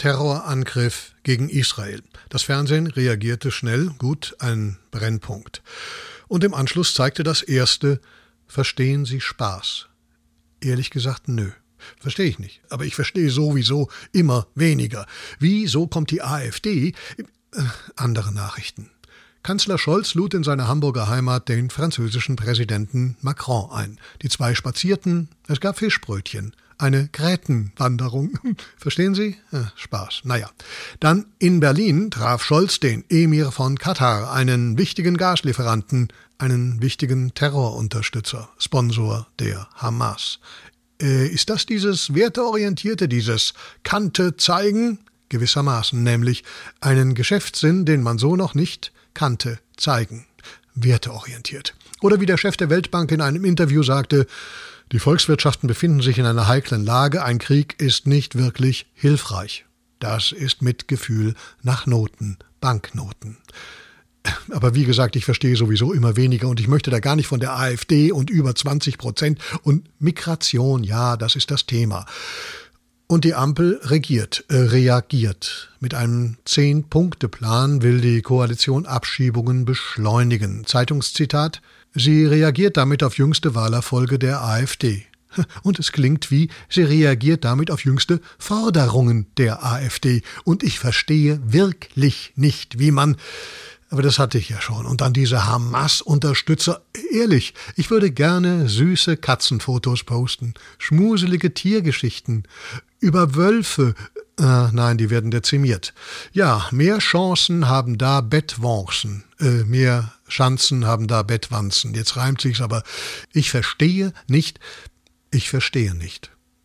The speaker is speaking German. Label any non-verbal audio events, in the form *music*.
Terrorangriff gegen Israel. Das Fernsehen reagierte schnell, gut, ein Brennpunkt. Und im Anschluss zeigte das erste Verstehen Sie Spaß? Ehrlich gesagt, nö. Verstehe ich nicht. Aber ich verstehe sowieso immer weniger. Wieso kommt die AfD? Äh, andere Nachrichten. Kanzler Scholz lud in seine Hamburger Heimat den französischen Präsidenten Macron ein. Die zwei spazierten, es gab Fischbrötchen, eine Grätenwanderung. *laughs* Verstehen Sie? Ja, Spaß. Naja. Dann in Berlin traf Scholz den Emir von Katar, einen wichtigen Gaslieferanten, einen wichtigen Terrorunterstützer, Sponsor der Hamas. Äh, ist das dieses werteorientierte, dieses Kante zeigen? Gewissermaßen, nämlich einen Geschäftssinn, den man so noch nicht kannte, zeigen. Werteorientiert. Oder wie der Chef der Weltbank in einem Interview sagte, die Volkswirtschaften befinden sich in einer heiklen Lage, ein Krieg ist nicht wirklich hilfreich. Das ist Mitgefühl nach Noten, Banknoten. Aber wie gesagt, ich verstehe sowieso immer weniger und ich möchte da gar nicht von der AfD und über 20 Prozent und Migration, ja, das ist das Thema. Und die Ampel regiert, äh, reagiert. Mit einem Zehn-Punkte-Plan will die Koalition Abschiebungen beschleunigen. Zeitungszitat: Sie reagiert damit auf jüngste Wahlerfolge der AfD. *laughs* Und es klingt wie, sie reagiert damit auf jüngste Forderungen der AfD. Und ich verstehe wirklich nicht, wie man aber das hatte ich ja schon. Und dann diese Hamas-Unterstützer. Ehrlich, ich würde gerne süße Katzenfotos posten, schmuselige Tiergeschichten, über Wölfe. Äh, nein, die werden dezimiert. Ja, mehr Chancen haben da Bettwanzen. Äh, mehr Schanzen haben da Bettwanzen. Jetzt reimt sich's, aber ich verstehe nicht, ich verstehe nicht.